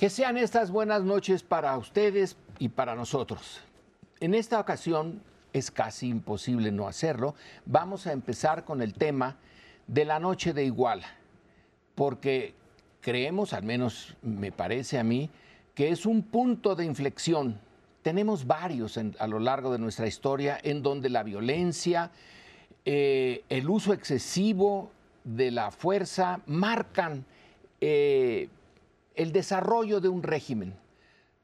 Que sean estas buenas noches para ustedes y para nosotros. En esta ocasión es casi imposible no hacerlo. Vamos a empezar con el tema de la noche de Iguala, porque creemos, al menos me parece a mí, que es un punto de inflexión. Tenemos varios a lo largo de nuestra historia en donde la violencia, eh, el uso excesivo de la fuerza marcan eh, el desarrollo de un régimen.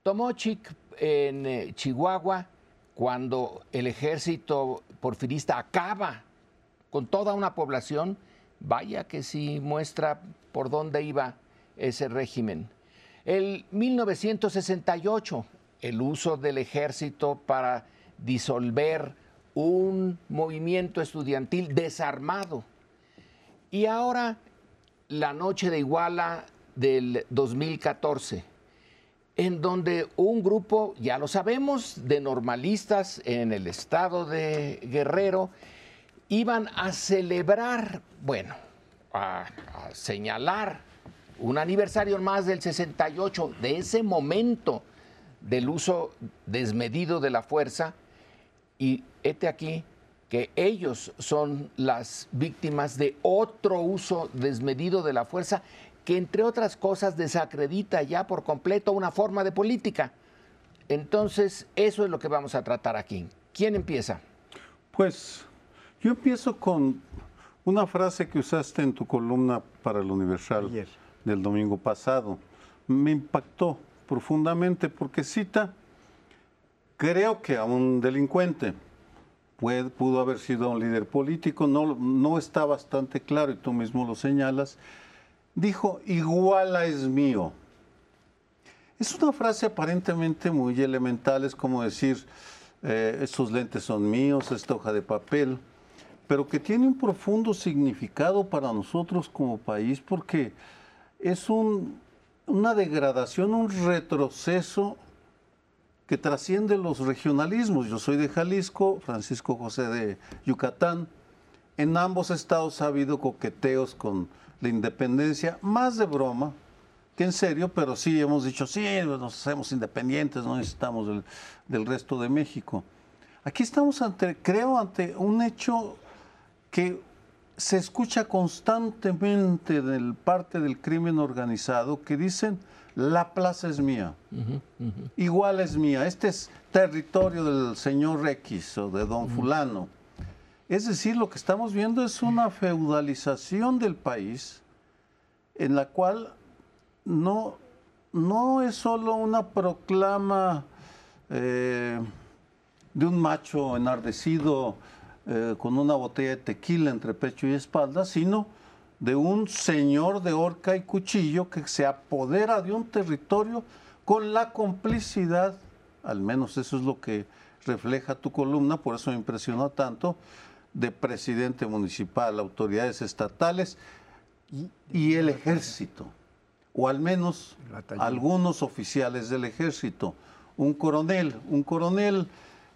Tomochic en eh, Chihuahua, cuando el ejército porfirista acaba con toda una población, vaya que sí muestra por dónde iba ese régimen. El 1968, el uso del ejército para disolver un movimiento estudiantil desarmado. Y ahora la noche de Iguala del 2014, en donde un grupo, ya lo sabemos, de normalistas en el estado de Guerrero, iban a celebrar, bueno, a, señalar un aniversario más del 68, de ese momento del uso desmedido de la fuerza, y este aquí que ellos son las víctimas de otro uso desmedido de la fuerza que entre otras cosas desacredita ya por completo una forma de política. Entonces, eso es lo que vamos a tratar aquí. ¿Quién empieza? Pues yo empiezo con una frase que usaste en tu columna para el Universal del domingo pasado. Me impactó profundamente porque cita, creo que a un delincuente, puede, pudo haber sido un líder político, no, no está bastante claro y tú mismo lo señalas, dijo, iguala es mío. Es una frase aparentemente muy elemental, es como decir, eh, estos lentes son míos, esta hoja de papel, pero que tiene un profundo significado para nosotros como país porque es una degradación, un retroceso que trasciende los regionalismos. Yo soy de Jalisco, Francisco José de Yucatán. En ambos estados ha habido coqueteos con la independencia, más de broma que en serio, pero sí hemos dicho, sí, nos hacemos independientes, no necesitamos del, del resto de México. Aquí estamos ante, creo, ante un hecho que se escucha constantemente de parte del crimen organizado que dicen, la plaza es mía, igual es mía, este es territorio del señor X o de don fulano. Es decir, lo que estamos viendo es una feudalización del país en la cual no, no es solo una proclama eh, de un macho enardecido eh, con una botella de tequila entre pecho y espalda, sino de un señor de horca y cuchillo que se apodera de un territorio con la complicidad, al menos eso es lo que refleja tu columna, por eso me impresiona tanto, de presidente municipal, autoridades estatales y, el ejército, o al menos algunos oficiales del ejército. Un coronel, un coronel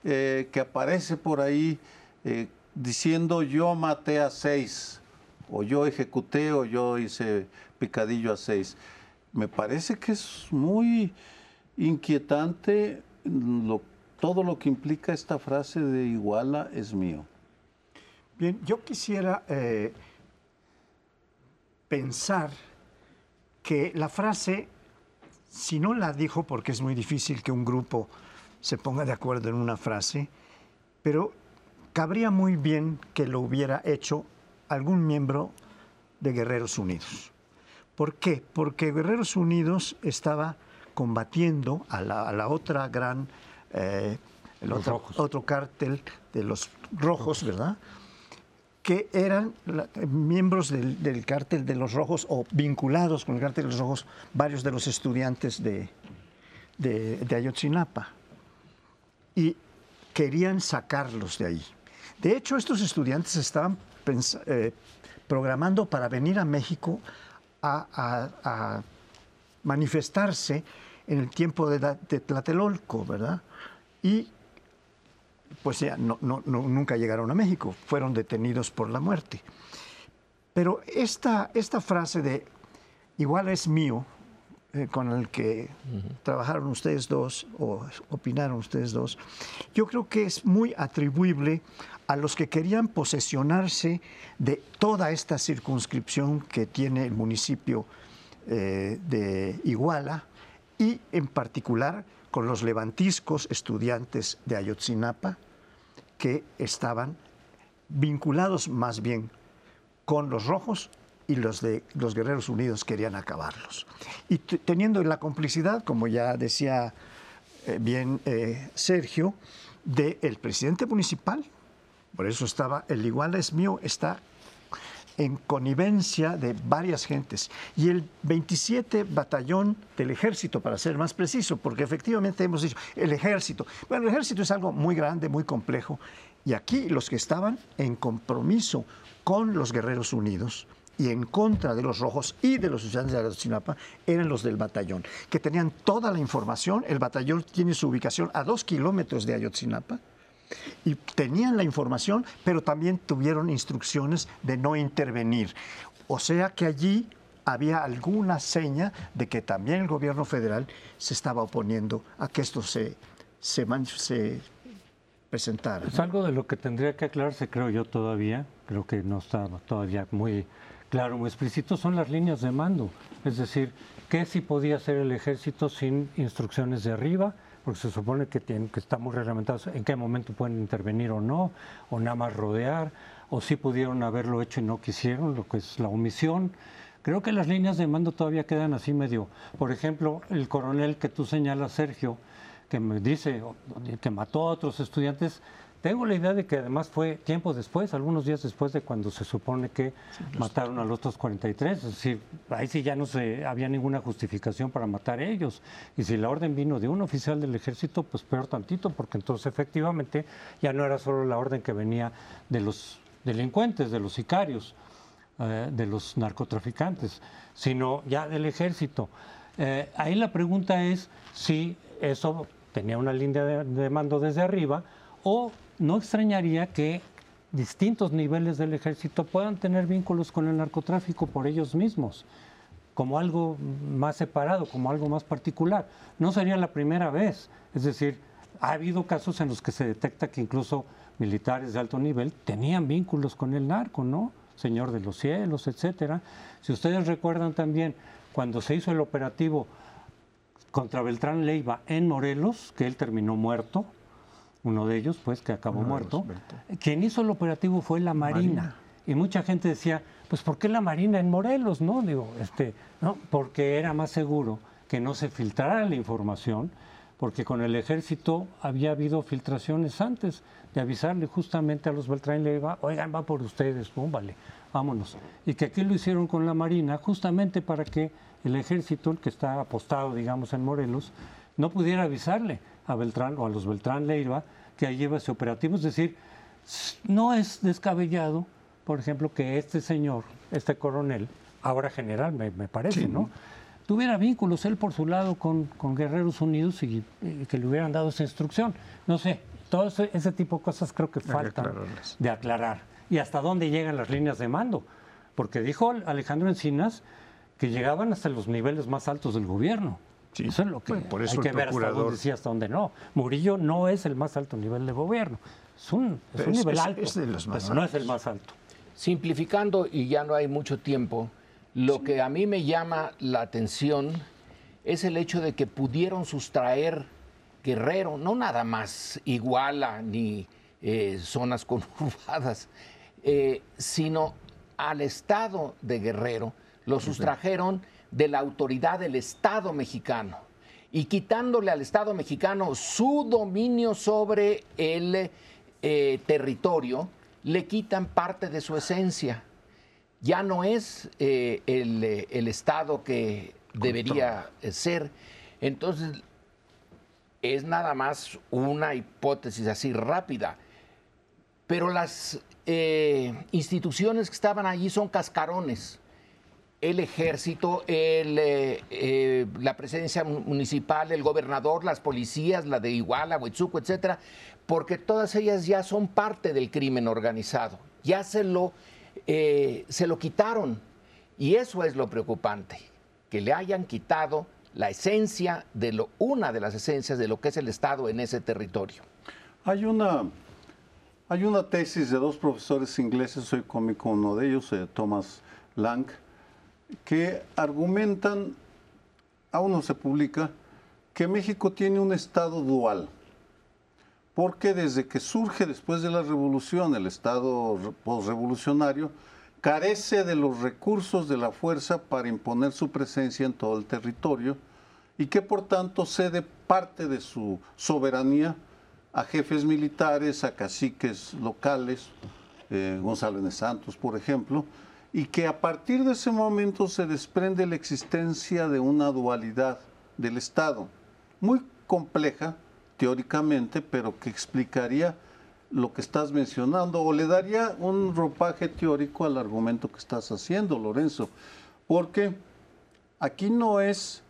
eh, que aparece por ahí eh, diciendo yo maté a seis, o yo ejecuté, o yo hice picadillo a seis. Me parece que es muy inquietante todo lo que implica esta frase de Iguala es mío. Bien, yo quisiera eh, pensar que la frase, si no la dijo, porque es muy difícil que un grupo se ponga de acuerdo en una frase, pero cabría muy bien que lo hubiera hecho algún miembro de Guerreros Unidos. ¿Por qué? Porque Guerreros Unidos estaba combatiendo a la, otra gran, eh, el otro, otro, cártel de los rojos, ¿verdad? Que eran miembros del, cártel de los rojos o vinculados con el cártel de los rojos varios de los estudiantes de, de, Ayotzinapa. Y querían sacarlos de ahí. De hecho, estos estudiantes estaban eh, programando para venir a México a, manifestarse en el tiempo de, de Tlatelolco, ¿verdad? Y pues ya no, nunca llegaron a México, fueron detenidos por la muerte. Pero esta, esta frase de igual es mío, eh, con el que trabajaron ustedes dos o opinaron ustedes dos, yo creo que es muy atribuible a los que querían posesionarse de toda esta circunscripción que tiene el municipio eh, de Iguala y en particular con los levantiscos estudiantes de Ayotzinapa que estaban vinculados más bien con los rojos y los de los Guerreros Unidos querían acabarlos. Y teniendo la complicidad, como ya decía eh, bien eh, Sergio, del presidente municipal, por eso estaba, el igual es mío, está en connivencia de varias gentes. Y el 27 batallón del ejército, para ser más preciso, porque efectivamente hemos dicho, el ejército. Bueno, el ejército es algo muy grande, muy complejo. Y aquí los que estaban en compromiso con los Guerreros Unidos y en contra de los rojos y de los estudiantes de Ayotzinapa eran los del batallón, que tenían toda la información. El batallón tiene su ubicación a dos kilómetros de Ayotzinapa y tenían la información, pero también tuvieron instrucciones de no intervenir. O sea que allí había alguna seña de que también el gobierno federal se estaba oponiendo a que esto se, se, presentara. Es algo de lo que tendría que aclararse, creo yo, todavía. Creo que no está todavía muy claro, muy explícito. Son las líneas de mando. Es decir, ¿qué si podía hacer el ejército sin instrucciones de arriba? Porque se supone que, tienen, que está muy reglamentado en qué momento pueden intervenir o no, o nada más rodear, o si pudieron haberlo hecho y no quisieron, lo que es la omisión. Creo que las líneas de mando todavía quedan así medio. Por ejemplo, el coronel que tú señalas, Sergio, que me dice que mató a otros estudiantes, tengo la idea de que además fue tiempo después, algunos días después de cuando se supone que mataron a los otros 43. Es decir, ahí sí ya no se, había ninguna justificación para matar a ellos. Y si la orden vino de un oficial del ejército, pues peor tantito, porque entonces efectivamente ya no era solo la orden que venía de los delincuentes, de los sicarios, eh, de los narcotraficantes, sino ya del ejército. Eh, ahí la pregunta es si eso tenía una línea de mando desde arriba o no extrañaría que distintos niveles del ejército puedan tener vínculos con el narcotráfico por ellos mismos, como algo más separado, como algo más particular. No sería la primera vez. Es decir, ha habido casos en los que se detecta que incluso militares de alto nivel tenían vínculos con el narco, ¿no? Señor de los cielos, etcétera. Si ustedes recuerdan también cuando se hizo el operativo contra Beltrán Leiva en Morelos, que él terminó muerto, uno de ellos, pues, que acabó muerto. Quien hizo el operativo fue la Marina. Y mucha gente decía, pues, ¿por qué la Marina en Morelos? No, digo, este, no, porque era más seguro que no se filtrara la información, porque con el ejército había habido filtraciones antes de avisarle justamente a los Beltrán Leiva, oigan, va por ustedes, vale, vámonos. Y que aquí lo hicieron con la Marina, justamente para que el ejército, el que está apostado, digamos, en Morelos, no pudiera avisarle a Beltrán o a los Beltrán Leiva que ahí lleva ese operativo. Es decir, no es descabellado, por ejemplo, que este señor, este coronel, ahora general me, parece, ¿no? Tuviera vínculos él por su lado con, con Guerreros Unidos y, que le hubieran dado esa instrucción. No sé, todo ese, tipo de cosas creo que faltan de aclarar. Y hasta dónde llegan las líneas de mando. Porque dijo Alejandro Encinas que llegaban hasta los niveles más altos del gobierno. Sí. Eso es lo que por eso hay que ver hasta dónde sí, hasta dónde no. Murillo no es el más alto nivel de gobierno. Es un, nivel alto, es de los más pero no es el más alto. Simplificando, y ya no hay mucho tiempo, lo que a mí me llama la atención es el hecho de que pudieron sustraer Guerrero, no nada más Iguala ni eh, zonas conurbadas, eh, sino al estado de Guerrero, lo sustrajeron de la autoridad del Estado mexicano y quitándole al Estado mexicano su dominio sobre el eh, territorio, le quitan parte de su esencia. Ya no es eh, eh, el, Estado que debería ser. Entonces, es nada más una hipótesis así rápida. Pero las instituciones que estaban allí son cascarones el ejército, eh, eh, la presencia municipal, el gobernador, las policías, la de Iguala, Huitzuco, etcétera, porque todas ellas ya son parte del crimen organizado. Ya se lo, eh, se lo quitaron. Y eso es lo preocupante, que le hayan quitado la esencia de lo, una de las esencias de lo que es el Estado en ese territorio. Hay una, hay una tesis de dos profesores ingleses, soy cómico uno de ellos, Thomas Lang, que argumentan, aún no se publica, que México tiene un Estado dual. Porque desde que surge después de la revolución el Estado postrevolucionario, carece de los recursos de la fuerza para imponer su presencia en todo el territorio y que por tanto cede parte de su soberanía a jefes militares, a caciques locales, eh, Gonzalo de Santos, por ejemplo, y que a partir de ese momento se desprende la existencia de una dualidad del Estado, muy compleja, teóricamente, pero que explicaría lo que estás mencionando o le daría un ropaje teórico al argumento que estás haciendo, Lorenzo. Porque aquí no es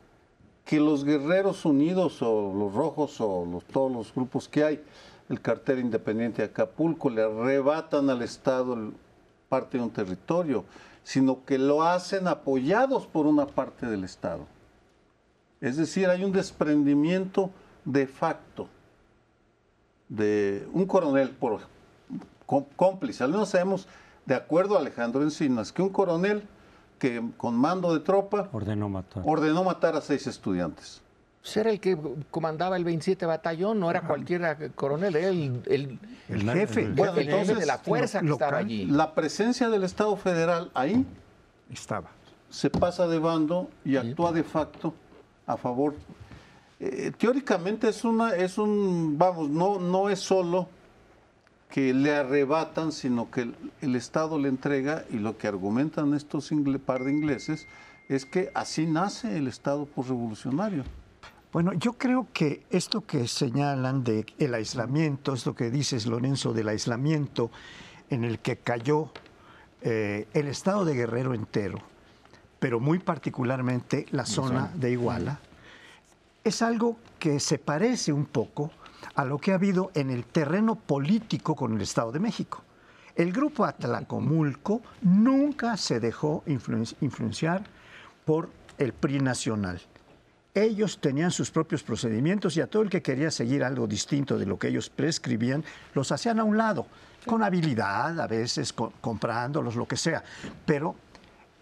que los guerreros unidos o los rojos o todos los grupos que hay, el cartel independiente de Acapulco, le arrebatan al Estado parte de un territorio, sino que lo hacen apoyados por una parte del Estado. Es decir, hay un desprendimiento de facto de un coronel por cómplice. Al menos sabemos, de acuerdo a Alejandro Encinas, que un coronel que con mando de tropa ordenó matar, ordenó matar a seis estudiantes. Pues era el que comandaba el 27 batallón, no era cualquier coronel, era el, jefe, de la fuerza que estaba allí. La presencia del Estado federal ahí estaba. Se pasa de bando y actúa de facto a favor eh, teóricamente es una, es un, vamos, no, no es solo que le arrebatan, sino que el, Estado le entrega y lo que argumentan estos par de ingleses es que así nace el Estado postrevolucionario. Bueno, yo creo que esto que señalan de el aislamiento, esto que dices Lorenzo del aislamiento en el que cayó eh, el Estado de Guerrero entero, pero muy particularmente la zona de Iguala, es algo que se parece un poco a lo que ha habido en el terreno político con el Estado de México. El grupo Atlacomulco nunca se dejó influenciar por el PRI nacional. Ellos tenían sus propios procedimientos y a todo el que quería seguir algo distinto de lo que ellos prescribían, los hacían a un lado, con habilidad, a veces comprándolos, lo que sea. Pero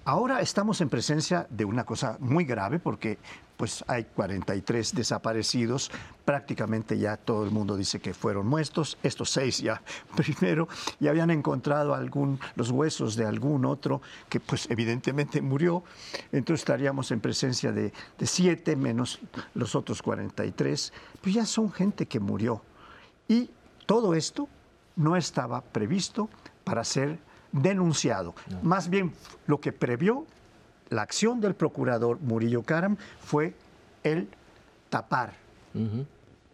ahora estamos en presencia de una cosa muy grave porque pues hay 43 desaparecidos, prácticamente ya todo el mundo dice que fueron muertos, estos seis ya primero, y habían encontrado algún, los huesos de algún otro que pues evidentemente murió, entonces estaríamos en presencia de, de siete menos los otros 43, pues ya son gente que murió. Y todo esto no estaba previsto para ser denunciado. Más bien lo que previó la acción del procurador Murillo Karam fue el tapar,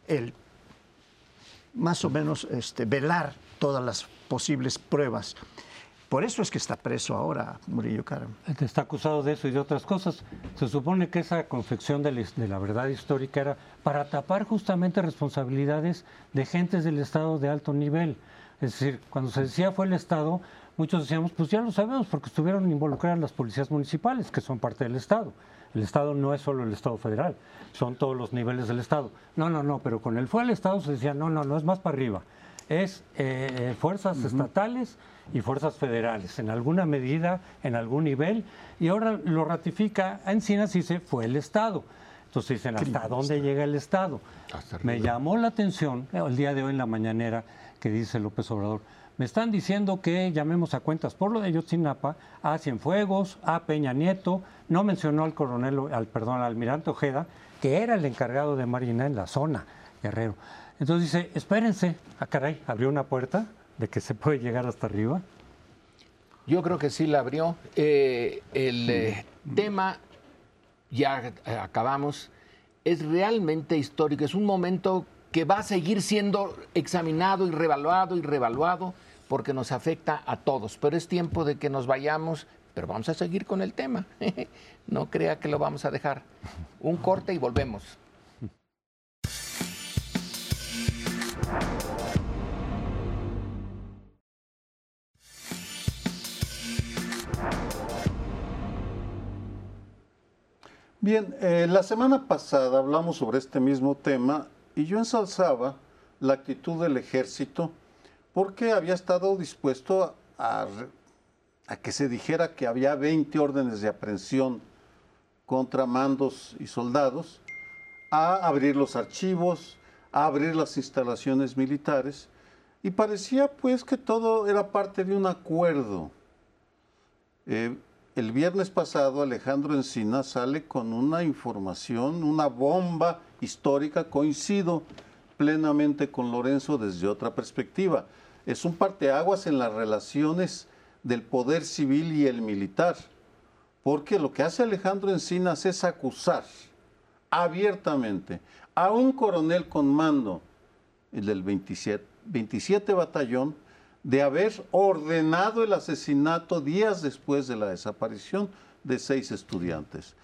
el más o menos este, velar todas las posibles pruebas. Por eso es que está preso ahora Murillo Karam. Está acusado de eso y de otras cosas. Se supone que esa confección de la, verdad histórica era para tapar justamente responsabilidades de gentes del Estado de alto nivel. Es decir, cuando se decía fue el Estado, muchos decíamos, pues ya lo sabemos, porque estuvieron involucradas las policías municipales, que son parte del Estado. El Estado no es solo el Estado federal, son todos los niveles del Estado. No, no, no, pero con el fue al Estado se decía, no, no, no es más para arriba. Es eh, fuerzas estatales y fuerzas federales, en alguna medida, en algún nivel, y ahora lo ratifica Encinas y dice, fue el Estado. Entonces dicen, ¿hasta dónde llega el Estado? Me llamó la atención el día de hoy en la mañanera que dice López Obrador, me están diciendo que llamemos a cuentas por lo de Yotzinapa a Cienfuegos, a Peña Nieto, no mencionó al coronel, al perdón, al almirante Ojeda, que era el encargado de Marina en la zona, Guerrero. Entonces dice, espérense, ah, caray, abrió una puerta de que se puede llegar hasta arriba. Yo creo que sí la abrió. Eh, el eh, tema, ya acabamos, es realmente histórico, es un momento que va a seguir siendo examinado y revaluado y revaluado porque nos afecta a todos. Pero es tiempo de que nos vayamos, pero vamos a seguir con el tema. no crea que lo vamos a dejar. Un corte y volvemos. Bien, eh, la semana pasada hablamos sobre este mismo tema y yo ensalzaba la actitud del ejército porque había estado dispuesto a, que se dijera que había 20 órdenes de aprehensión contra mandos y soldados, a abrir los archivos, a abrir las instalaciones militares, y parecía pues que todo era parte de un acuerdo. Eh, el viernes pasado Alejandro Encina sale con una información, una bomba histórica, coincido plenamente con Lorenzo desde otra perspectiva. Es un parteaguas en las relaciones del poder civil y el militar, porque lo que hace Alejandro Encinas es acusar abiertamente a un coronel con mando, el del 27, 27 batallón, de haber ordenado el asesinato días después de la desaparición de seis estudiantes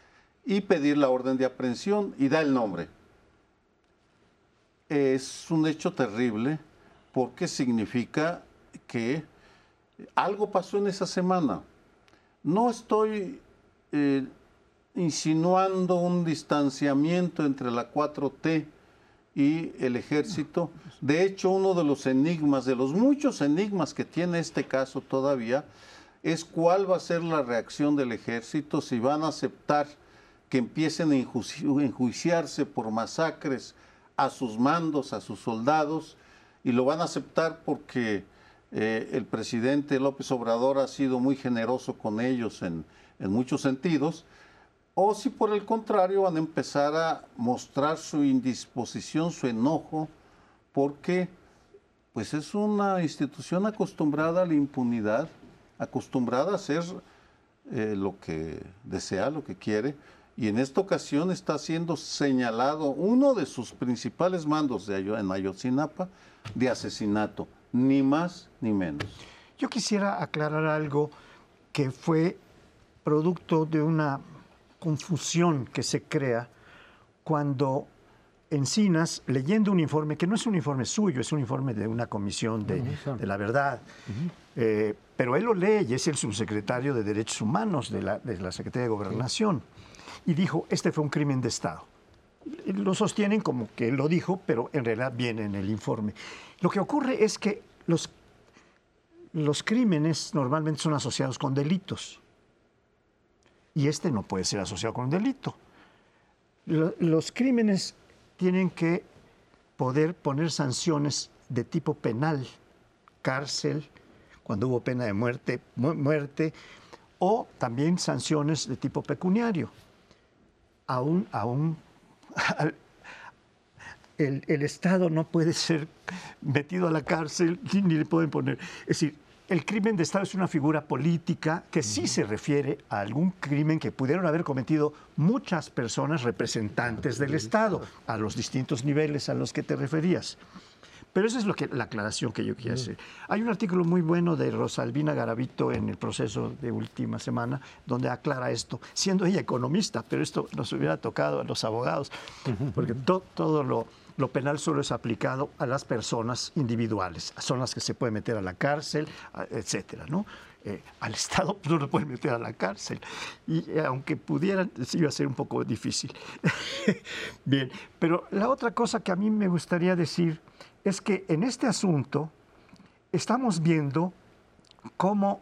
y pedir la orden de aprehensión y da el nombre. Es un hecho terrible porque significa que algo pasó en esa semana. No estoy eh, insinuando un distanciamiento entre la 4T y el ejército. De hecho, uno de los enigmas, de los muchos enigmas que tiene este caso todavía, es cuál va a ser la reacción del ejército, si van a aceptar que empiecen a enjuiciarse por masacres a sus mandos, a sus soldados, y lo van a aceptar porque eh, el presidente López Obrador ha sido muy generoso con ellos en, en muchos sentidos, o si por el contrario van a empezar a mostrar su indisposición, su enojo, porque pues es una institución acostumbrada a la impunidad, acostumbrada a hacer eh, lo que desea, lo que quiere, y en esta ocasión está siendo señalado uno de sus principales mandos de en Ayotzinapa de asesinato, ni más ni menos. Yo quisiera aclarar algo que fue producto de una confusión que se crea cuando Encinas, leyendo un informe, que no es un informe suyo, es un informe de una comisión de, la verdad, eh, pero él lo lee y es el subsecretario de Derechos Humanos de la, de la Secretaría de Gobernación, y dijo, este fue un crimen de Estado. Lo sostienen como que lo dijo, pero en realidad viene en el informe. Lo que ocurre es que los, los crímenes normalmente son asociados con delitos y este no puede ser asociado con un delito. Los crímenes tienen que poder poner sanciones de tipo penal, cárcel, cuando hubo pena de muerte, muerte o también sanciones de tipo pecuniario. Aún, aún el, el, Estado no puede ser metido a la cárcel ni le pueden poner. Es decir, el crimen de Estado es una figura política que sí se refiere a algún crimen que pudieron haber cometido muchas personas representantes del Estado, a los distintos niveles a los que te referías. Pero esa es lo que, la aclaración que yo quería hacer. Hay un artículo muy bueno de Rosalvina Garavito en el proceso de última semana donde aclara esto, siendo ella economista, pero esto nos hubiera tocado a los abogados, porque todo lo lo penal solo es aplicado a las personas individuales, son las que se puede meter a la cárcel, etcétera, ¿no? Eh, al Estado no lo pueden meter a la cárcel. Y eh, aunque pudieran, iba a ser un poco difícil. Bien, pero la otra cosa que a mí me gustaría decir es que en este asunto estamos viendo cómo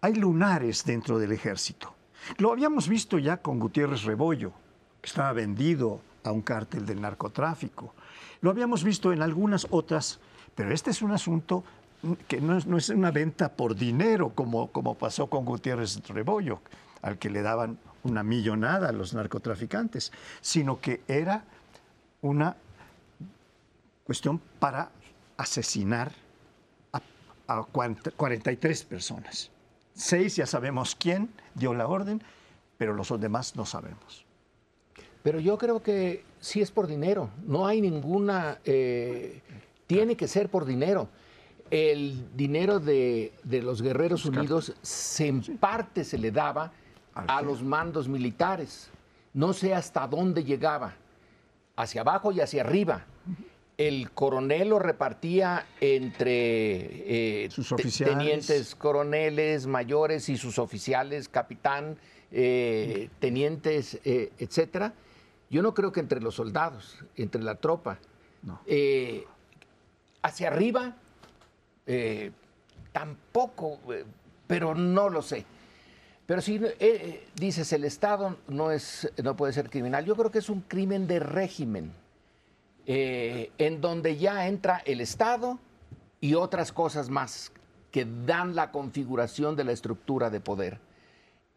hay lunares dentro del ejército. Lo habíamos visto ya con Gutiérrez Rebollo, que estaba vendido a un cártel del narcotráfico. Lo habíamos visto en algunas otras, pero este es un asunto que no es, una venta por dinero como, como pasó con Gutiérrez Rebollo, al que le daban una millonada a los narcotraficantes, sino que era una cuestión para asesinar a, a 43 personas. Seis ya sabemos quién dio la orden, pero los demás no sabemos. Pero yo creo que sí es por dinero. No hay ninguna... Eh, tiene que ser por dinero. El dinero de, los Guerreros Unidos se en parte se le daba a los mandos militares. No sé hasta dónde llegaba. Hacia abajo y hacia arriba. El coronel lo repartía entre eh, sus tenientes coroneles, mayores y sus oficiales, capitán eh, tenientes, eh, etcétera. Yo no creo que entre los soldados, entre la tropa, eh, hacia arriba, tampoco, pero no lo sé. Pero si dices el Estado no es, no puede ser criminal, yo creo que es un crimen de régimen, en donde ya entra el Estado y otras cosas más que dan la configuración de la estructura de poder.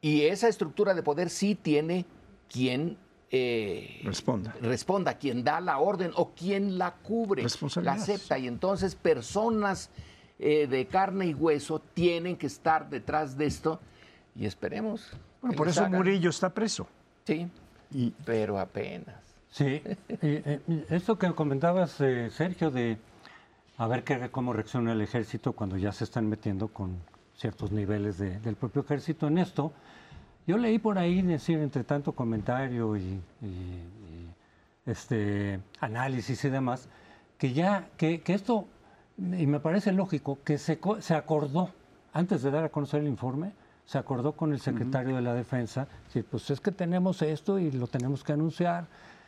Y esa estructura de poder sí tiene quien eh, responda. responda, quien da la orden o quien la cubre, la acepta. Y entonces personas eh, de carne y hueso tienen que estar detrás de esto y esperemos. Bueno, por eso Murillo está preso. Sí, pero apenas. Sí, eh, esto que comentabas, Sergio, de a ver qué, cómo reacciona el ejército cuando ya se están metiendo con ciertos niveles del propio ejército en esto. Yo leí por ahí decir, entre tanto comentario y, este, análisis y demás, que ya, que, esto, y me parece lógico, que se, se, acordó, antes de dar a conocer el informe, se acordó con el secretario de la Defensa, decir, pues es que tenemos esto y lo tenemos que anunciar,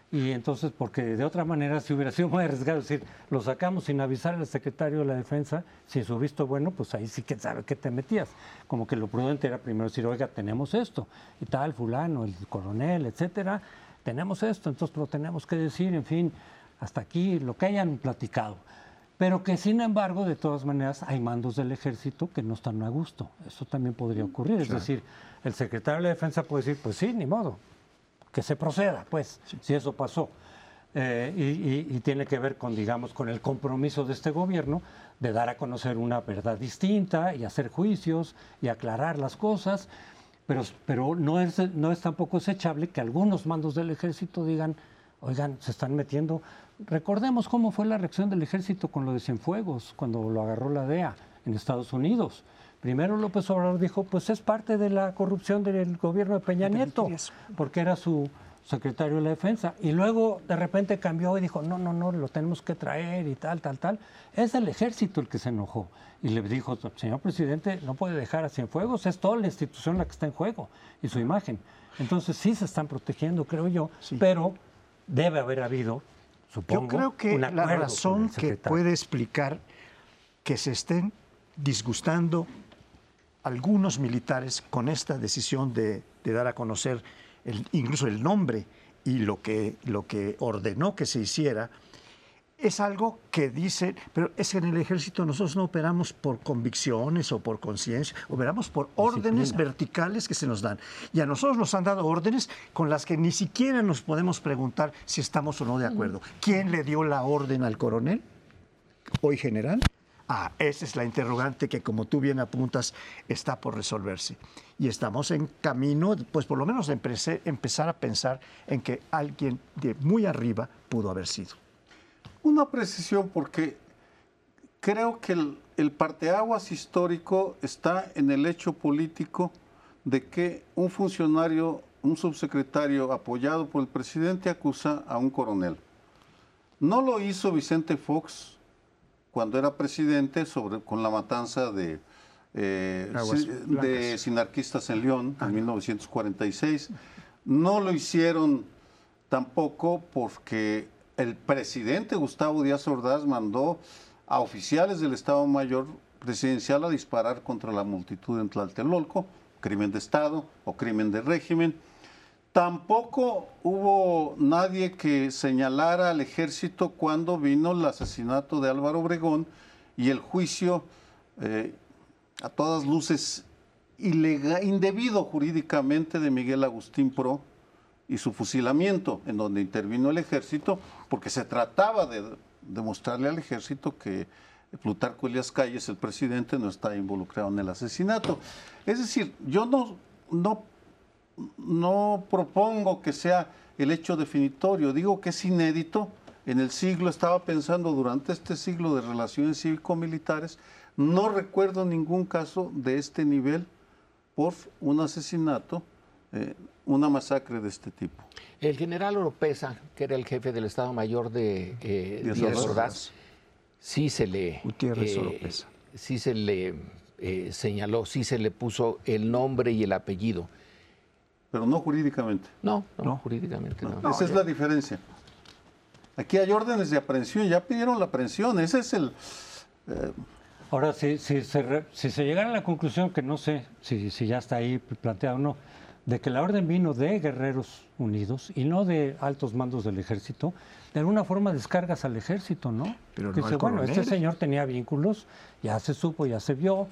y entonces, porque de otra manera, si hubiera sido muy arriesgado, decir, lo sacamos sin avisar al secretario de la Defensa, sin su visto bueno, pues ahí sí que sabe qué te metías. Como que lo prudente era primero decir, oiga, tenemos esto, y tal, fulano, el coronel, etcétera, tenemos esto, entonces lo tenemos que decir, en fin, hasta aquí, lo que hayan platicado. Pero que sin embargo, de todas maneras, hay mandos del ejército que no están a gusto. Eso también podría ocurrir. Es decir, el secretario de la Defensa puede decir, pues sí, ni modo, que se proceda, pues, si eso pasó. Eh, y, tiene que ver con, digamos, con el compromiso de este gobierno de dar a conocer una verdad distinta y hacer juicios y aclarar las cosas, pero, pero no, es, no es tampoco desechable que algunos mandos del ejército digan, oigan, se están metiendo. Recordemos cómo fue la reacción del ejército con lo de Cienfuegos, cuando lo agarró la DEA en Estados Unidos. Primero López Obrador dijo, pues es parte de la corrupción del gobierno de Peña Nieto, porque era su secretario de la defensa. Y luego de repente cambió y dijo, no, no, no, lo tenemos que traer y tal, tal, tal. Es el ejército el que se enojó. Y le dijo, señor presidente, no puede dejar a Cienfuegos, es toda la institución la que está en juego y su imagen. Entonces sí se están protegiendo, creo yo, pero debe haber habido, supongo, Yo creo que la razón que puede explicar que se estén disgustando algunos militares con esta decisión de, dar a conocer incluso el nombre y lo que, lo que ordenó que se hiciera, es algo que dice, pero es que en el ejército nosotros no operamos por convicciones o por conciencia, operamos por órdenes verticales que se nos dan. Y a nosotros nos han dado órdenes con las que ni siquiera nos podemos preguntar si estamos o no de acuerdo. ¿Quién le dio la orden al coronel? Hoy general. Ah, esa es la interrogante que, como tú bien apuntas, está por resolverse. Y estamos en camino, pues por lo menos empezar a pensar en que alguien de muy arriba pudo haber sido. Una precisión, porque creo que el, el parteaguas histórico está en el hecho político de que un funcionario, un subsecretario apoyado por el presidente acusa a un coronel. No lo hizo Vicente Fox cuando era presidente sobre, con la matanza de, eh, de sinarquistas en León en 1946. No lo hicieron tampoco porque el presidente Gustavo Díaz Ordaz mandó a oficiales del Estado Mayor Presidencial a disparar contra la multitud en Tlatelolco, crimen de Estado o crimen de régimen. Tampoco hubo nadie que señalara al ejército cuando vino el asesinato de Álvaro Obregón y el juicio eh, a todas luces indebido jurídicamente de Miguel Agustín Pro y su fusilamiento, en donde intervino el ejército, porque se trataba de demostrarle al ejército que Plutarco Elias Calles, el presidente, no está involucrado en el asesinato. Es decir, yo no, no no propongo que sea el hecho definitorio, digo que es inédito. En el siglo, estaba pensando durante este siglo de relaciones cívico-militares, no recuerdo ningún caso de este nivel por un asesinato, eh, una masacre de este tipo. El general Oropesa, que era el jefe del Estado Mayor de eh, Díaz Ordaz, sí se le, eh, sí se le señaló, sí se le puso el nombre y el apellido pero no jurídicamente. No, no, jurídicamente no. Esa es la diferencia. Aquí hay órdenes de aprehensión, ya pidieron la aprehensión, ese es el... eh, Ahora, si, si, se, si se llegara a la conclusión, que no sé si, si ya está ahí planteado o no, de que la orden vino de Guerreros Unidos y no de altos mandos del ejército, de alguna forma descargas al ejército, ¿no? Pero no dice, al bueno, este señor tenía vínculos, ya se supo, ya se vio,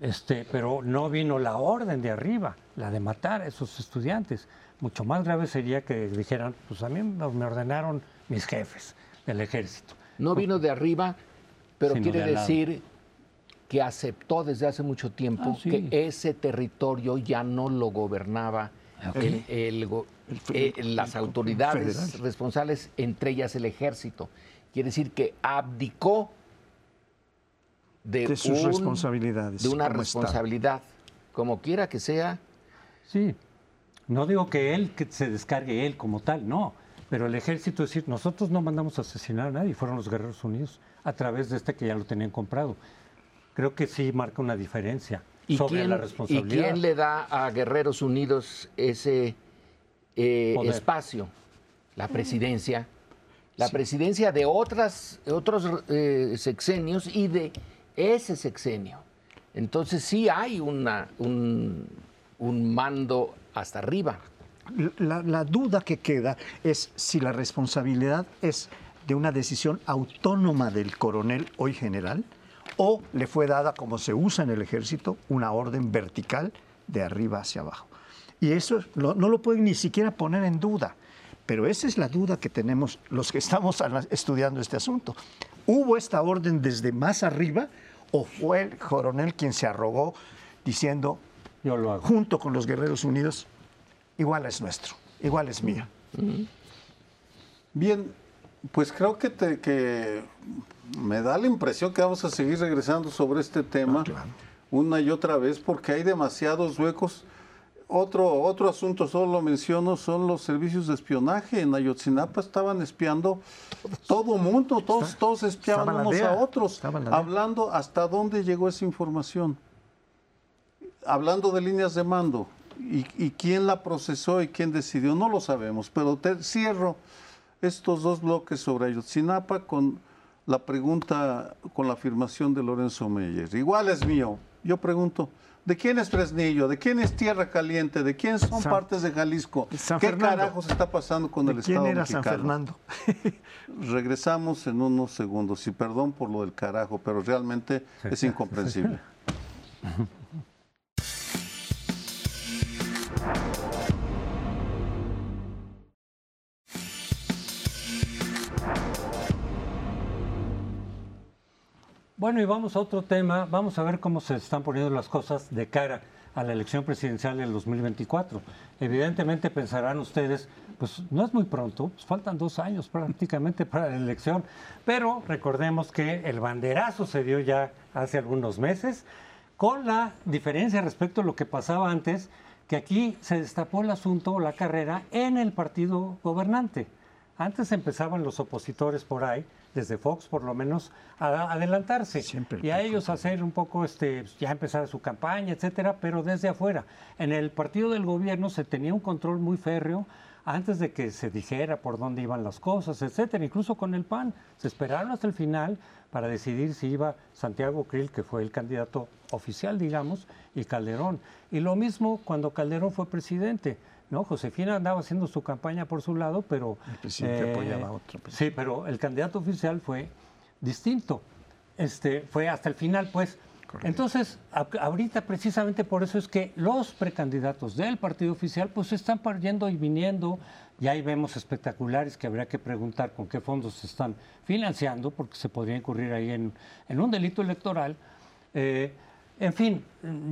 este, pero no vino la orden de arriba, la de matar a esos estudiantes. Mucho más grave sería que dijeran, pues a mí me ordenaron mis jefes del ejército. No vino de arriba, pero Sino quiere de decir que aceptó desde hace mucho tiempo Ah, sí. que ese territorio ya no lo gobernaba el- el go- El fe- eh, las autoridades federal. responsables, entre ellas el ejército. Quiere decir que abdicó de, De sus un- responsabilidades, de una como responsabilidad, como quiera que sea. Sí, no digo que él que se descargue él como tal, no, pero el ejército es decir, nosotros no mandamos a asesinar a nadie, fueron los Guerreros Unidos a través de este que ya lo tenían comprado. Creo que sí marca una diferencia ¿Y sobre quién, la ¿Y responsabilidad. quién le da a Guerreros Unidos ese eh, espacio? La presidencia. La presidencia de otras, otros eh, sexenios y de ese sexenio. Entonces sí hay una, un, un mando hasta arriba. La, duda que queda es si la responsabilidad es de una decisión autónoma del coronel hoy general o le fue dada, como se usa en el ejército, una orden vertical de arriba hacia abajo. Y eso no lo pueden ni siquiera poner en duda. Pero esa es la duda que tenemos los que estamos estudiando este asunto. ¿Hubo esta orden desde más arriba o fue el coronel quien se arrogó diciendo, Yo lo hago. junto con los Guerreros Unidos, igual es nuestro, igual es mía. Bien, pues creo que, te- que me da la impresión que vamos a seguir regresando sobre este tema una y otra vez porque hay demasiados huecos. Otro, otro asunto, solo lo menciono, son los servicios de espionaje. En Ayotzinapa estaban espiando todo mundo, todos, todos espiaban unos a otros, hablando hasta dónde llegó esa información. Hablando de líneas de mando, y, y quién la procesó y quién decidió, no lo sabemos, pero te cierro estos dos bloques sobre Ayotzinapa con la pregunta, con la afirmación de Lorenzo Meyer. Igual es mío. Yo pregunto, ¿de quién es Fresnillo? ¿De quién es Tierra Caliente? ¿De quién son San- partes de Jalisco? San ¿Qué Fernando. carajos está pasando con el ¿De quién Estado era mexicano? San Fernando? Regresamos en unos segundos y perdón por lo del carajo, pero realmente es incomprensible. Bueno, y vamos a otro tema. Vamos a ver cómo se están poniendo las cosas de cara a la elección presidencial del 2024. Evidentemente pensarán ustedes, pues no es muy pronto, pues, faltan dos años prácticamente para la elección, pero recordemos que el banderazo se dio ya hace algunos meses, con la diferencia respecto a lo que pasaba antes, que aquí se destapó el asunto, la carrera, en el partido gobernante. Antes empezaban los opositores por ahí, desde Fox por lo menos, a adelantarse Siempre y a ellos hacer un poco, este, ya empezar su campaña, etcétera, pero desde afuera. En el partido del gobierno se tenía un control muy férreo antes de que se dijera por dónde iban las cosas, etcétera. Incluso con el PAN se esperaron hasta el final para decidir si iba Santiago Krill, que fue el candidato oficial, digamos, y Calderón. Y lo mismo cuando Calderón fue presidente. ¿No? Josefina andaba haciendo su campaña por su lado, pero... El presidente apoyaba a otro presidente. Sí, pero el candidato oficial fue distinto. Este, fue hasta el final, pues. Entonces, a- ahorita precisamente por eso es que los precandidatos del partido oficial pues están yendo y viniendo. Y ahí vemos espectaculares que habría que preguntar con qué fondos se están financiando, porque se podría incurrir ahí en, en un delito electoral. Eh, en fin,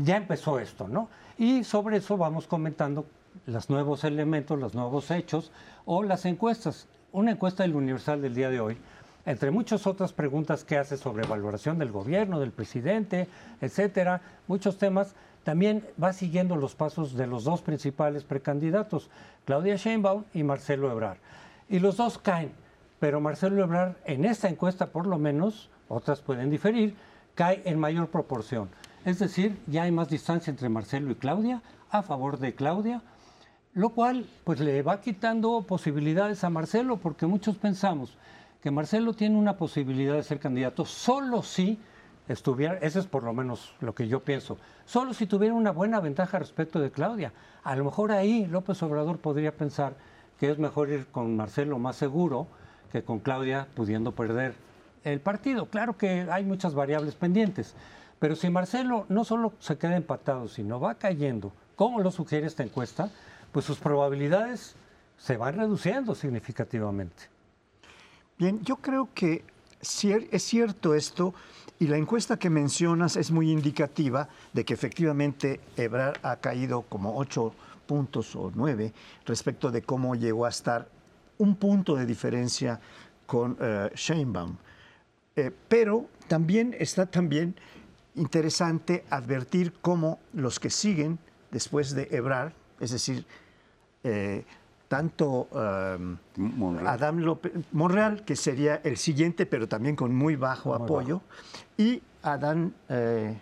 ya empezó esto, ¿no? Y sobre eso vamos comentando los nuevos elementos, los nuevos hechos o las encuestas. Una encuesta del Universal del día de hoy, entre muchas otras preguntas que hace sobre valoración del gobierno, del presidente, etcétera, muchos temas, también va siguiendo los pasos de los dos principales precandidatos, Claudia Sheinbaum y Marcelo Ebrard. Y los dos caen, pero Marcelo Ebrard en esta encuesta por lo menos, otras pueden diferir, cae en mayor proporción. Es decir, ya hay más distancia entre Marcelo y Claudia, a favor de Claudia, lo cual pues le va quitando posibilidades a Marcelo, porque muchos pensamos que Marcelo tiene una posibilidad de ser candidato solo si estuviera, ese es por lo menos lo que yo pienso, solo si tuviera una buena ventaja respecto de Claudia. A lo mejor ahí López Obrador podría pensar que es mejor ir con Marcelo más seguro que con Claudia pudiendo perder el partido. Claro que hay muchas variables pendientes, pero si Marcelo no solo se queda empatado, sino va cayendo, como lo sugiere esta encuesta, pues sus probabilidades se van reduciendo significativamente. Bien, yo creo que es cierto esto y la encuesta que mencionas es muy indicativa de que efectivamente Ebrard ha caído como ocho puntos o nueve respecto de cómo llegó a estar un punto de diferencia con uh, pero también está también interesante advertir cómo los que siguen después de Ebrard, es decir, eh, tanto um, Adam López, Monreal, que sería el siguiente, pero también con muy bajo apoyo, y Adán, eh,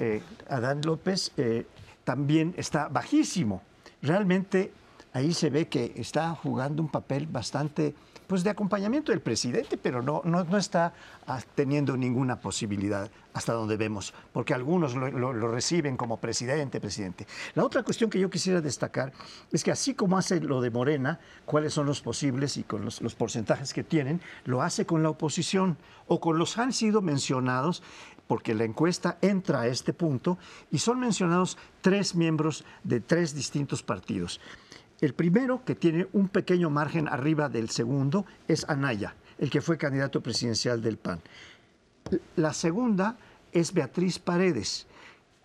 eh, Adán López eh, también está bajísimo. Realmente ahí se ve que está jugando un papel bastante pues de acompañamiento del presidente, pero no, no, no está ah, teniendo ninguna posibilidad hasta donde vemos, porque algunos lo, reciben como presidente, presidente. La otra cuestión que yo quisiera destacar es que así como hace lo de Morena, cuáles son los posibles y con los, los porcentajes que tienen, lo hace con la oposición o con los han sido mencionados porque la encuesta entra a este punto y son mencionados tres miembros de tres distintos partidos. El primero, que tiene un pequeño margen arriba del segundo, es Anaya, el que fue candidato presidencial del PAN. La segunda es Beatriz Paredes.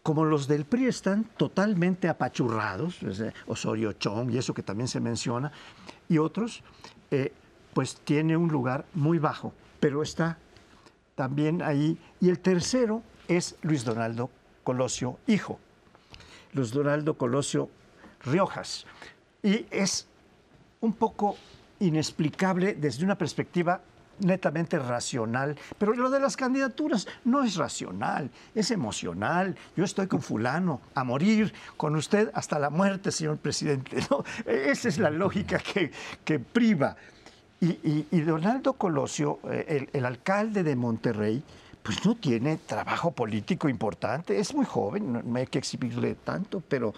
Como los del PRI están totalmente apachurrados, Osorio Chong y eso que también se menciona, y otros, eh, pues tiene un lugar muy bajo, pero está también ahí. Y el tercero es Luis Donaldo Colosio, hijo. Luis Donaldo Colosio Riojas. Y es un poco inexplicable desde una perspectiva netamente racional, pero lo de las candidaturas no es racional, es emocional. Yo estoy con fulano a morir, con usted hasta la muerte, señor presidente. Esa es la lógica que, que priva. Y, Donaldo Colosio, eh, el, el alcalde de Monterrey, pues no tiene trabajo político importante, es muy joven, no hay que exhibirle tanto, pero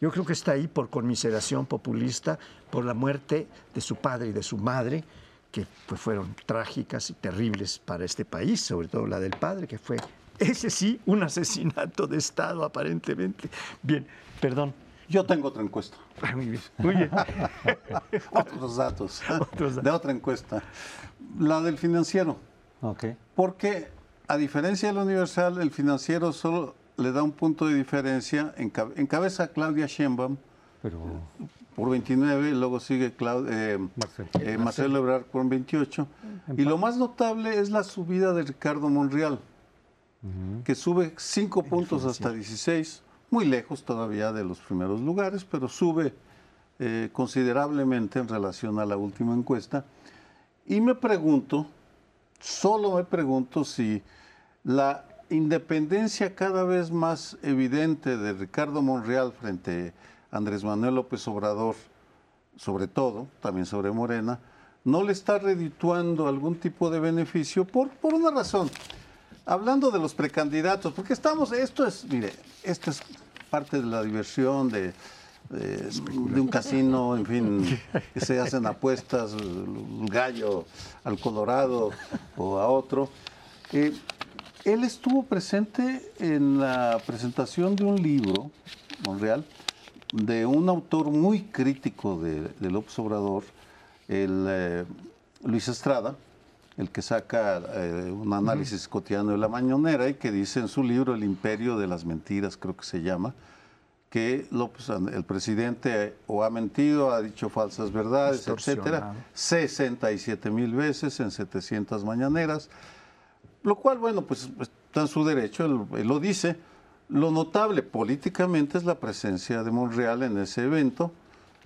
yo creo que está ahí por conmiseración populista, por la muerte de su padre y de su madre, que pues, fueron trágicas y terribles para este país, sobre todo la del padre, que fue, ese sí, un asesinato de Estado aparentemente. Bien, perdón. Yo tengo otra encuesta. Muy bien. Muy bien. Otros datos. De otra encuesta. La del financiero. Ok. Porque, a diferencia del universal, el financiero solo le da un punto de diferencia. Encabeza Claudia Sheinbaum Pero... por 29, luego sigue eh, eh, Marcelo. Ebrard por 28. Y lo más notable es la subida de Ricardo Monreal, que sube 5 puntos hasta 16, muy lejos todavía de los primeros lugares, pero sube eh, considerablemente en relación a la última encuesta. Y me pregunto, solo me pregunto si la independencia cada vez más evidente de Ricardo Monreal frente a Andrés Manuel López Obrador, sobre todo, también sobre Morena, no le está redituando algún tipo de beneficio por, por una razón. Hablando de los precandidatos, porque estamos, esto es, mire, esto es parte de la diversión de, de, un casino, en fin, que se hacen apuestas, el gallo al Colorado o a otro. Eh, él estuvo presente en la presentación de un libro, Monreal, de un autor muy crítico de, de López Obrador, el eh, Luis Estrada, el que saca eh, un análisis cotidiano de la mañonera y que dice en su libro El imperio de las mentiras, creo que se llama, que López, el presidente o ha mentido, ha dicho falsas verdades, etcétera, 67 mil veces en 700 mañaneras lo cual, bueno, pues está en su derecho, él, lo dice. Lo notable políticamente es la presencia de Monreal en ese evento,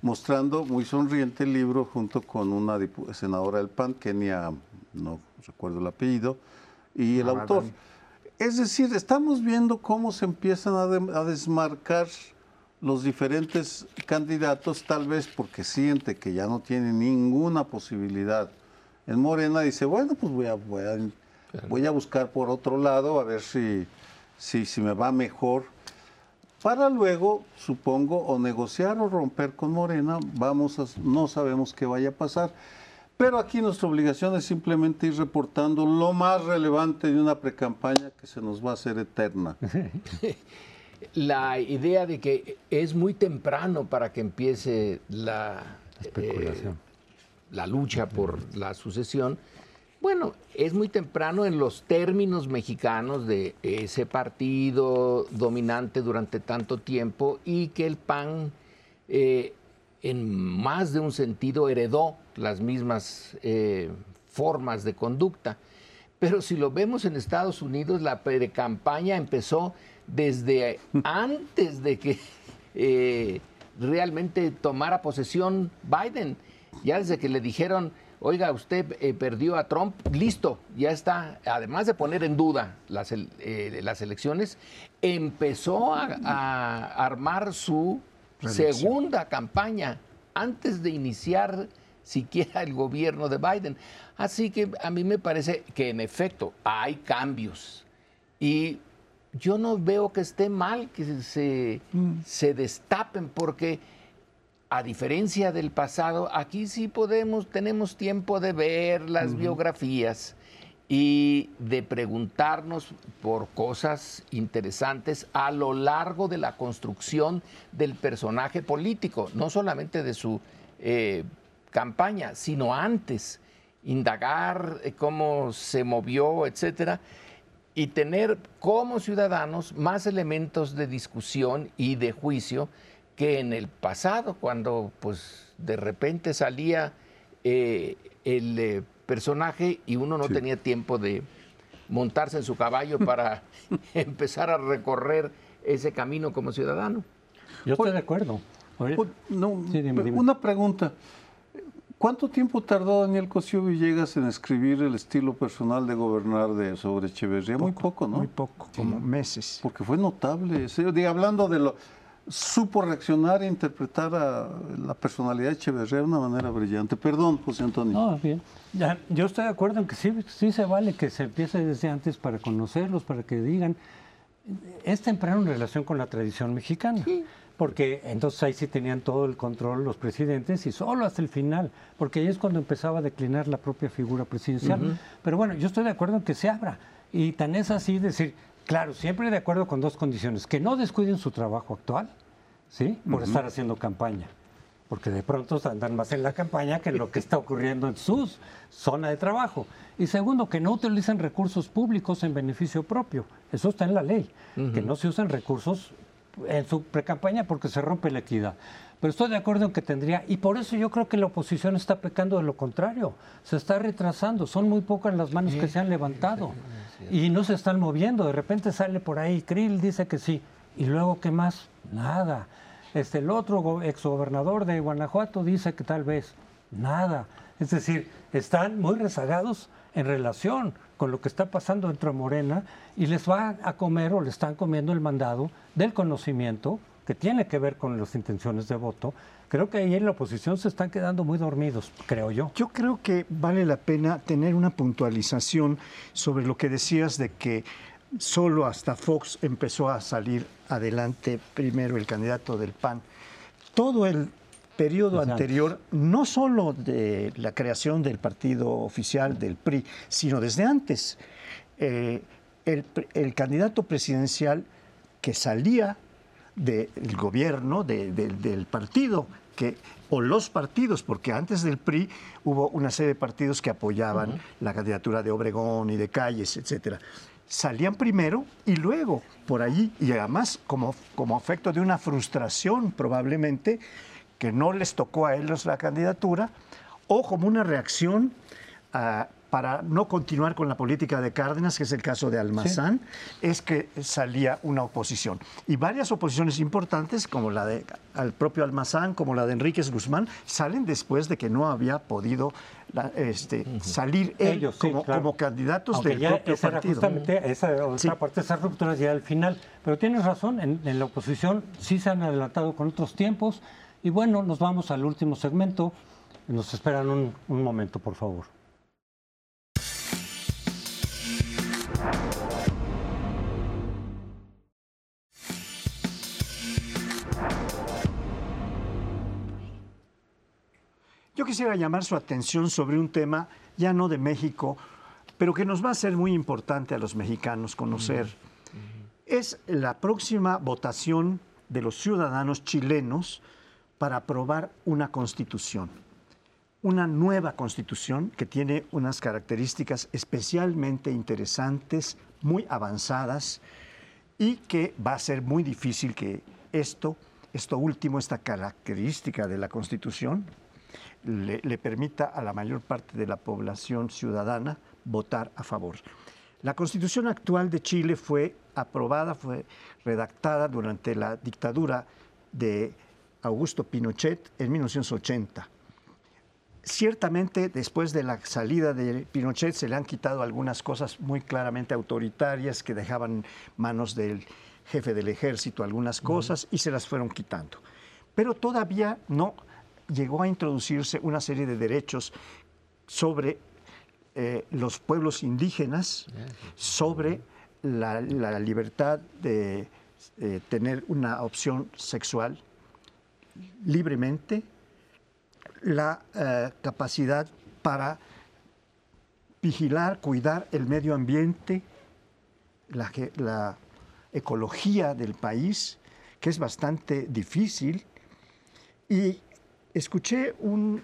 mostrando muy sonriente el libro junto con una senadora del PAN, Kenia, no recuerdo el apellido, y el autor. Es decir, estamos viendo cómo se empiezan a, desmarcar los diferentes candidatos, tal vez porque siente que ya no tiene ninguna posibilidad en Morena, dice, bueno, pues voy a, voy a, voy a buscar por otro lado a ver si, si, si me va mejor para luego, supongo, o negociar o romper con Morena, vamos a, no sabemos qué vaya a pasar. Pero aquí nuestra obligación es simplemente ir reportando lo más relevante de una precampaña que se nos va a hacer eterna. La idea de que es muy temprano para que empiece la, eh, la lucha por la sucesión, bueno, es muy temprano en los términos mexicanos de ese partido dominante durante tanto tiempo y que el PAN eh, en más de un sentido heredó las mismas eh, formas de conducta. Pero si lo vemos en Estados Unidos, la campaña empezó desde antes de que eh, realmente tomara posesión Biden. Ya desde que le dijeron, oiga, usted eh, perdió a Trump, listo, ya está, además de poner en duda las, eh, las elecciones, empezó a, armar su segunda campaña antes de iniciar siquiera el gobierno de Biden. Así que a mí me parece que en efecto hay cambios y yo no veo que esté mal que se, mm. se destapen porque a diferencia del pasado, aquí sí podemos, tenemos tiempo de ver las biografías y de preguntarnos por cosas interesantes a lo largo de la construcción del personaje político, no solamente de su eh, campaña, sino antes, indagar eh, cómo se movió, etcétera, y tener como ciudadanos más elementos de discusión y de juicio que en el pasado, cuando pues de repente salía eh, el eh, personaje y uno no tenía tiempo de montarse en su caballo para empezar a recorrer ese camino como ciudadano. Yo estoy de acuerdo. Una pregunta. ¿Cuánto tiempo tardó Daniel Cosío Villegas en escribir el estilo personal de gobernar de sobre Echeverría? muy poco, ¿no? Muy poco, como meses. Porque fue notable. hablando de lo, supo reaccionar e interpretar a la personalidad de Echeverría de una manera brillante. Perdón, José Antonio. No, bien. Ya, yo estoy de acuerdo en que sí, sí se vale que se empiece desde antes para conocerlos, para que digan. Es temprano en relación con la tradición mexicana. Porque entonces ahí sí tenían todo el control los presidentes y solo hasta el final, porque ahí es cuando empezaba a declinar la propia figura presidencial. Pero bueno, yo estoy de acuerdo en que se abra. Y tan es así decir, Claro, siempre de acuerdo con dos condiciones. Que no descuiden su trabajo actual, ¿sí? Por estar haciendo campaña. Porque de pronto andan más en la campaña que en lo que está ocurriendo en su zona de trabajo. Y segundo, que no utilicen recursos públicos en beneficio propio. Eso está en la ley. Que no se usen recursos en su precampaña porque se rompe la equidad. Pero estoy de acuerdo en que tendría, y por eso yo creo que la oposición está pecando de lo contrario, se está retrasando, son muy pocas las manos que se han levantado y no se están moviendo. De repente sale por ahí, Krill dice que sí, y luego ¿qué más? Nada. Este, el otro exgobernador de Guanajuato dice que tal vez nada. Es decir, están muy rezagados en relación con lo que está pasando dentro de Morena y les va a comer o le están comiendo el mandado del conocimiento que tiene que ver con las intenciones de voto, creo que ahí en la oposición se están quedando muy dormidos, creo yo. Yo creo que vale la pena tener una puntualización sobre lo que decías de que solo hasta Fox empezó a salir adelante primero el candidato del PAN. Todo el periodo anterior, no solo de la creación del partido oficial del PRI, sino desde antes, eh, el, el candidato presidencial que salía del gobierno, del partido, que, o los partidos, porque antes del PRI hubo una serie de partidos que apoyaban la candidatura de Obregón y de Calles, etcétera. Salían primero y luego por allí, y además como, como efecto de una frustración probablemente, que no les tocó a ellos la candidatura, o como una reacción a para no continuar con la política de Cárdenas, que es el caso de Almazán, es que salía una oposición. Y varias oposiciones importantes, como la de al propio Almazán, como la de Enríquez Guzmán, salen después de que no había podido este, salir ellos como, como, candidatos del propio esa partido. justamente esa otra parte, esas rupturas ya al final. Pero tienes razón, en, en la oposición sí se han adelantado con otros tiempos. Y bueno, nos vamos al último segmento. Nos esperan un, un momento, por favor. Quisiera llamar su atención sobre un tema ya no de México, pero que nos va a ser muy importante a los mexicanos conocer. Es la próxima votación de los ciudadanos chilenos para aprobar una constitución. Una nueva constitución que tiene unas características especialmente interesantes, muy avanzadas, y que va a ser muy difícil que esto, esto último, esta característica de la constitución, le, permita a la mayor parte de la población ciudadana votar a favor. La constitución actual de Chile fue aprobada, fue redactada durante la dictadura de Augusto Pinochet en 1980. Ciertamente, después de la salida de Pinochet, se le han quitado algunas cosas muy claramente autoritarias que dejaban manos del jefe del ejército algunas cosas y se las fueron quitando. Pero todavía no llegó a introducirse una serie de derechos sobre eh, los pueblos indígenas, sobre la, libertad de eh, tener una opción sexual libremente, la eh, capacidad para vigilar, cuidar el medio ambiente, la, la ecología del país, que es bastante difícil, y escuché un,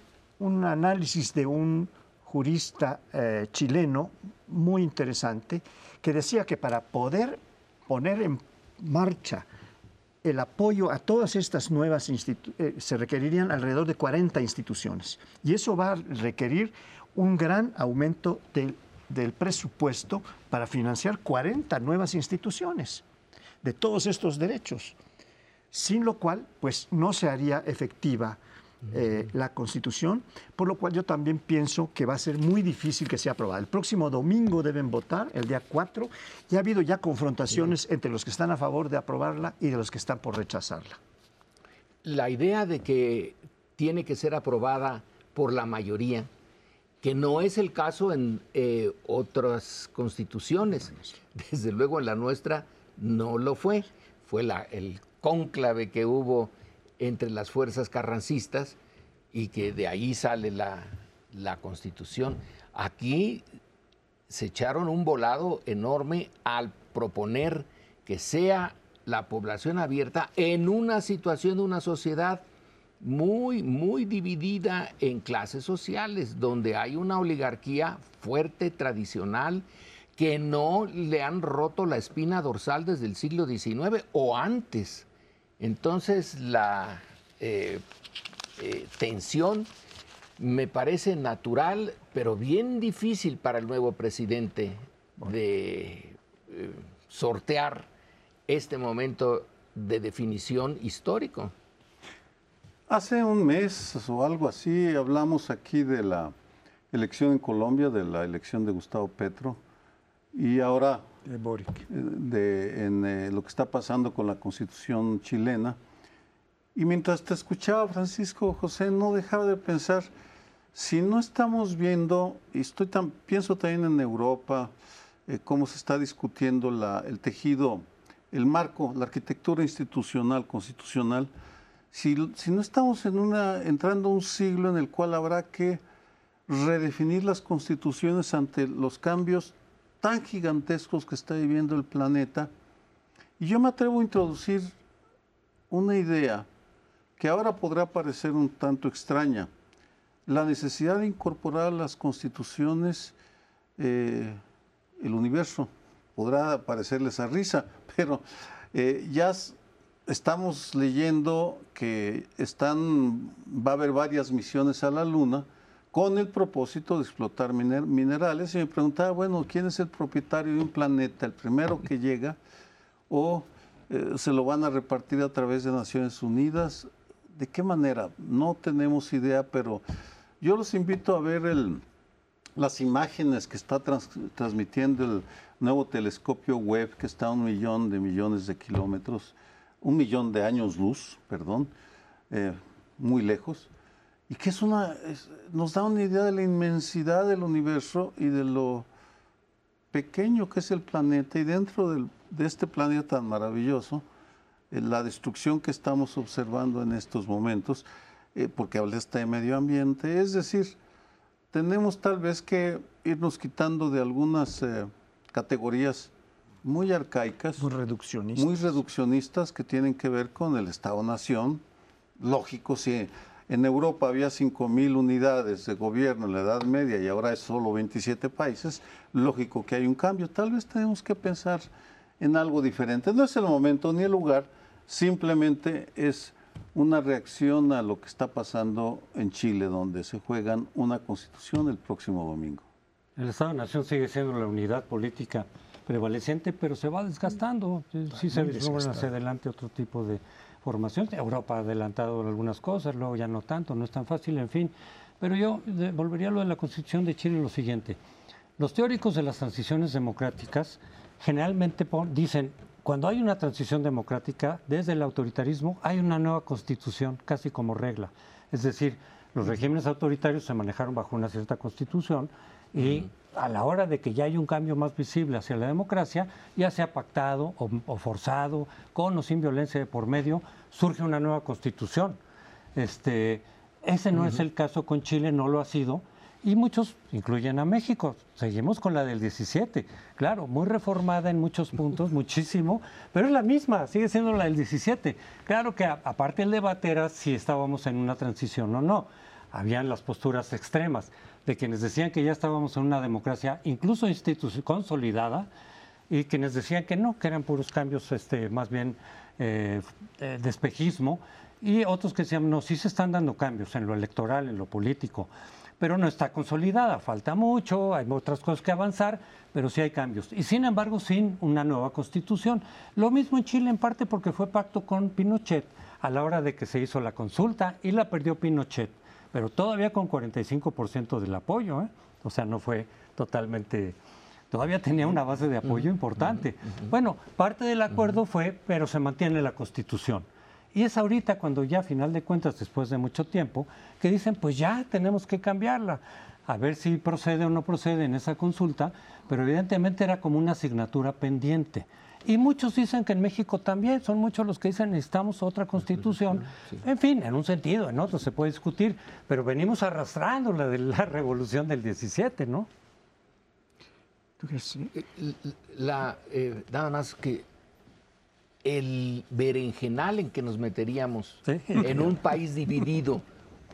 análisis de un jurista eh, chileno muy interesante que decía que para poder poner en marcha el apoyo a todas estas nuevas instituciones, eh, se requerirían alrededor de 40 instituciones. Y eso va a requerir un gran aumento del, del presupuesto para financiar 40 nuevas instituciones de todos estos derechos, sin lo cual pues no se haría efectiva eh, la Constitución, por lo cual yo también pienso que va a ser muy difícil que sea aprobada. El próximo domingo deben votar, el día 4, y ha habido ya confrontaciones entre los que están a favor de aprobarla y de los que están por rechazarla. La idea de que tiene que ser aprobada por la mayoría, que no es el caso en eh, otras constituciones, desde luego en la nuestra no lo fue, fue la, el cónclave que hubo entre las fuerzas carrancistas y que de ahí sale la, constitución. Aquí se echaron un volado enorme al proponer que sea la población abierta en una situación de una sociedad muy, muy dividida en clases sociales, donde hay una oligarquía fuerte, tradicional, que no le han roto la espina dorsal desde el siglo XIX o antes. Entonces la eh, eh, tensión me parece natural, pero bien difícil para el nuevo presidente de eh, sortear este momento de definición histórico. Hace un mes o algo así hablamos aquí de la elección en Colombia, de la elección de Gustavo Petro, y ahora de Boric. De, en eh, lo que está pasando con la constitución chilena. Y mientras te escuchaba, Francisco José, no dejaba de pensar, si no estamos viendo, y estoy pienso también en Europa, eh, cómo se está discutiendo el tejido, el marco, la arquitectura institucional, constitucional, si, si no estamos entrando un siglo en el cual habrá que redefinir las constituciones ante los cambios tan gigantescos que está viviendo el planeta. Y yo me atrevo a introducir una idea que ahora podrá parecer un tanto extraña. La necesidad de incorporar las constituciones eh, el universo. Podrá parecerles a risa, pero eh, ya estamos leyendo que están, va a haber varias misiones a la Luna con el propósito de explotar minerales. Y me preguntaba, bueno, ¿quién es el propietario de un planeta? ¿El primero que llega? ¿O eh, se lo van a repartir a través de Naciones Unidas? ¿De qué manera? No tenemos idea, pero yo los invito a ver el, las imágenes que está transmitiendo el nuevo telescopio web que está a un millón de millones de kilómetros, un millón de años luz, perdón, eh, muy lejos, y que es una, nos da una idea de la inmensidad del universo y de lo pequeño que es el planeta y dentro de este planeta tan maravilloso, eh, la destrucción que estamos observando en estos momentos, eh, porque habla este de medio ambiente, es decir, tenemos tal vez que irnos quitando de algunas eh, categorías muy arcaicas, muy reduccionistas. muy reduccionistas que tienen que ver con el Estado-Nación. Lógico, si en Europa había 5.000 unidades de gobierno en la Edad Media y ahora es solo 27 países, lógico que hay un cambio. Tal vez tenemos que pensar en algo diferente. No es el momento ni el lugar, simplemente es una reacción a lo que está pasando en Chile, donde se juegan una constitución el próximo domingo. El Estado-Nación sigue siendo la unidad política prevaleciente, pero se va desgastando. Sí se vislumbran hacia adelante otro tipo de formación. Europa ha adelantado algunas cosas, luego ya no tanto, no es tan fácil, en fin. Pero yo volvería a lo de la Constitución de Chile lo siguiente. Los teóricos de las transiciones democráticas generalmente dicen cuando hay una transición democrática, desde el autoritarismo, hay una nueva constitución, casi como regla. Es decir, los regímenes autoritarios se manejaron bajo una cierta constitución y a la hora de que ya hay un cambio más visible hacia la democracia, ya sea pactado o, forzado, con o sin violencia de por medio, surge una nueva constitución. Este, ese no es el caso con Chile, no lo ha sido y muchos incluyen a México. Seguimos con la del 17, claro, muy reformada en muchos puntos, muchísimo, pero es la misma, sigue siendo la del 17. Claro que aparte el debate era si estábamos en una transición o no. Habían las posturas extremas de quienes decían que ya estábamos en una democracia incluso consolidada y quienes decían que no, que eran puros cambios este, más bien eh, eh, de espejismo y otros que decían, no, sí se están dando cambios en lo electoral, en lo político pero no está consolidada, falta mucho, hay otras cosas que avanzar, pero sí hay cambios. Y sin embargo, sin una nueva constitución. Lo mismo en Chile, en parte porque fue pacto con Pinochet a la hora de que se hizo la consulta y la perdió Pinochet, pero todavía con 45% del apoyo, ¿eh? o sea, no fue totalmente todavía tenía una base de apoyo importante. Bueno, parte del acuerdo fue, pero se mantiene la Constitución. Y es ahorita cuando ya, a final de cuentas, después de mucho tiempo, que dicen, pues ya tenemos que cambiarla, a ver si procede o no procede en esa consulta, pero evidentemente era como una asignatura pendiente. Y muchos dicen que en México también, son muchos los que dicen necesitamos otra constitución. En fin, en un sentido, en otro se puede discutir, pero venimos arrastrando la de la revolución del 17, ¿no? Eh, la, eh, nada más que el berenjenal en que nos meteríamos en un país dividido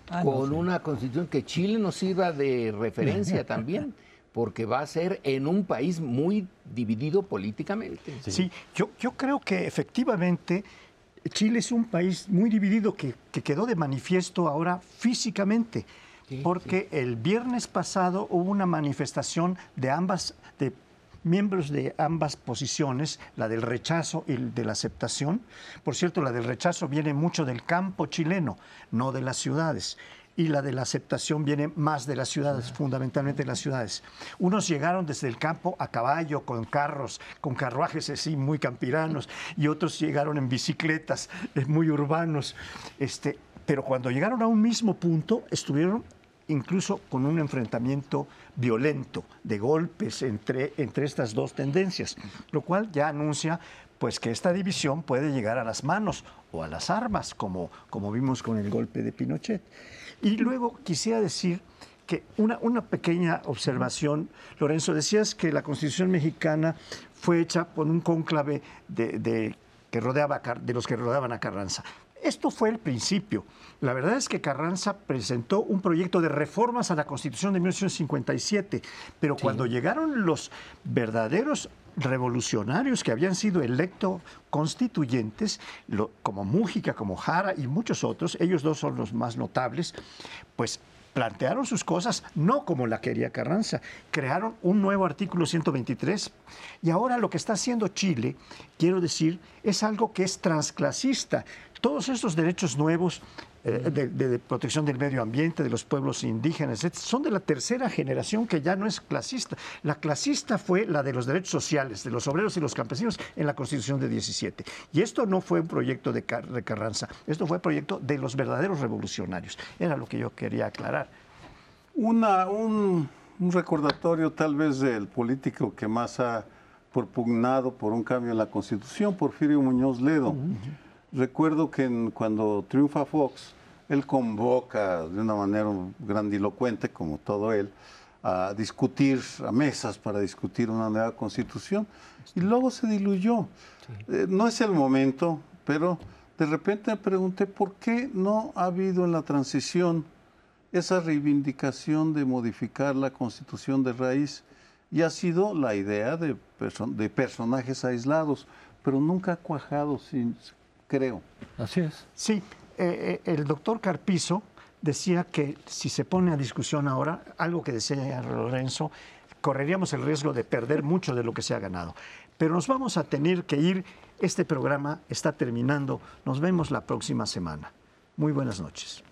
ah, con una constitución que Chile nos sirva de referencia también porque va a ser en un país muy dividido políticamente. Sí, yo, yo creo que efectivamente Chile es un país muy dividido que, quedó de manifiesto ahora físicamente, porque el viernes pasado hubo una manifestación de ambas, de miembros de ambas posiciones, la del rechazo y de la aceptación. Por cierto, la del rechazo viene mucho del campo chileno, no de las ciudades y la de la aceptación viene más de las ciudades, fundamentalmente de las ciudades. Unos llegaron desde el campo a caballo, con carros, con carruajes así muy campiranos, y otros llegaron en bicicletas, eh, muy urbanos. Este, pero cuando llegaron a un mismo punto, estuvieron incluso con un enfrentamiento violento de golpes entre, entre estas dos tendencias, lo cual ya anuncia pues que esta división puede llegar a las manos o a las armas, como, como vimos con el golpe de Pinochet. Y luego quisiera decir que una, una pequeña observación, Lorenzo, decías que la Constitución mexicana fue hecha por un cónclave de, que rodeaba, de los que rodeaban a Carranza. Esto fue el principio. La verdad es que Carranza presentó un proyecto de reformas a la Constitución de 1957, pero cuando llegaron los verdaderos revolucionarios que habían sido electos constituyentes, como Mújica, como Jara y muchos otros, ellos dos son los más notables, pues plantearon sus cosas no como la quería Carranza, crearon un nuevo artículo 123 y ahora lo que está haciendo Chile, quiero decir, es algo que es transclasista. Todos estos derechos nuevos eh, de, protección del medio ambiente, de los pueblos indígenas, son de la tercera generación que ya no es clasista. La clasista fue la de los derechos sociales, de los obreros y los campesinos en la Constitución de 17. Y esto no fue un proyecto de, Carranza, esto fue un proyecto de los verdaderos revolucionarios. Era lo que yo quería aclarar. Una, un, recordatorio tal vez del político que más ha propugnado por un cambio en la Constitución, Porfirio Muñoz Ledo. Recuerdo que cuando triunfa Fox, él convoca de una manera grandilocuente, como todo él, a discutir, a mesas para discutir una nueva constitución, y luego se diluyó. Eh, no es el momento, pero de repente me pregunté por qué no ha habido en la transición esa reivindicación de modificar la constitución de raíz, y ha sido la idea de, de personajes aislados, pero nunca ha cuajado sin, creo. Así es. Sí, eh, eh, el doctor Carpizo decía que si se pone a discusión ahora, algo que decía Lorenzo, correríamos el riesgo de perder mucho de lo que se ha ganado. Pero nos vamos a tener que ir. Este programa está terminando. Nos vemos la próxima semana. Muy buenas noches.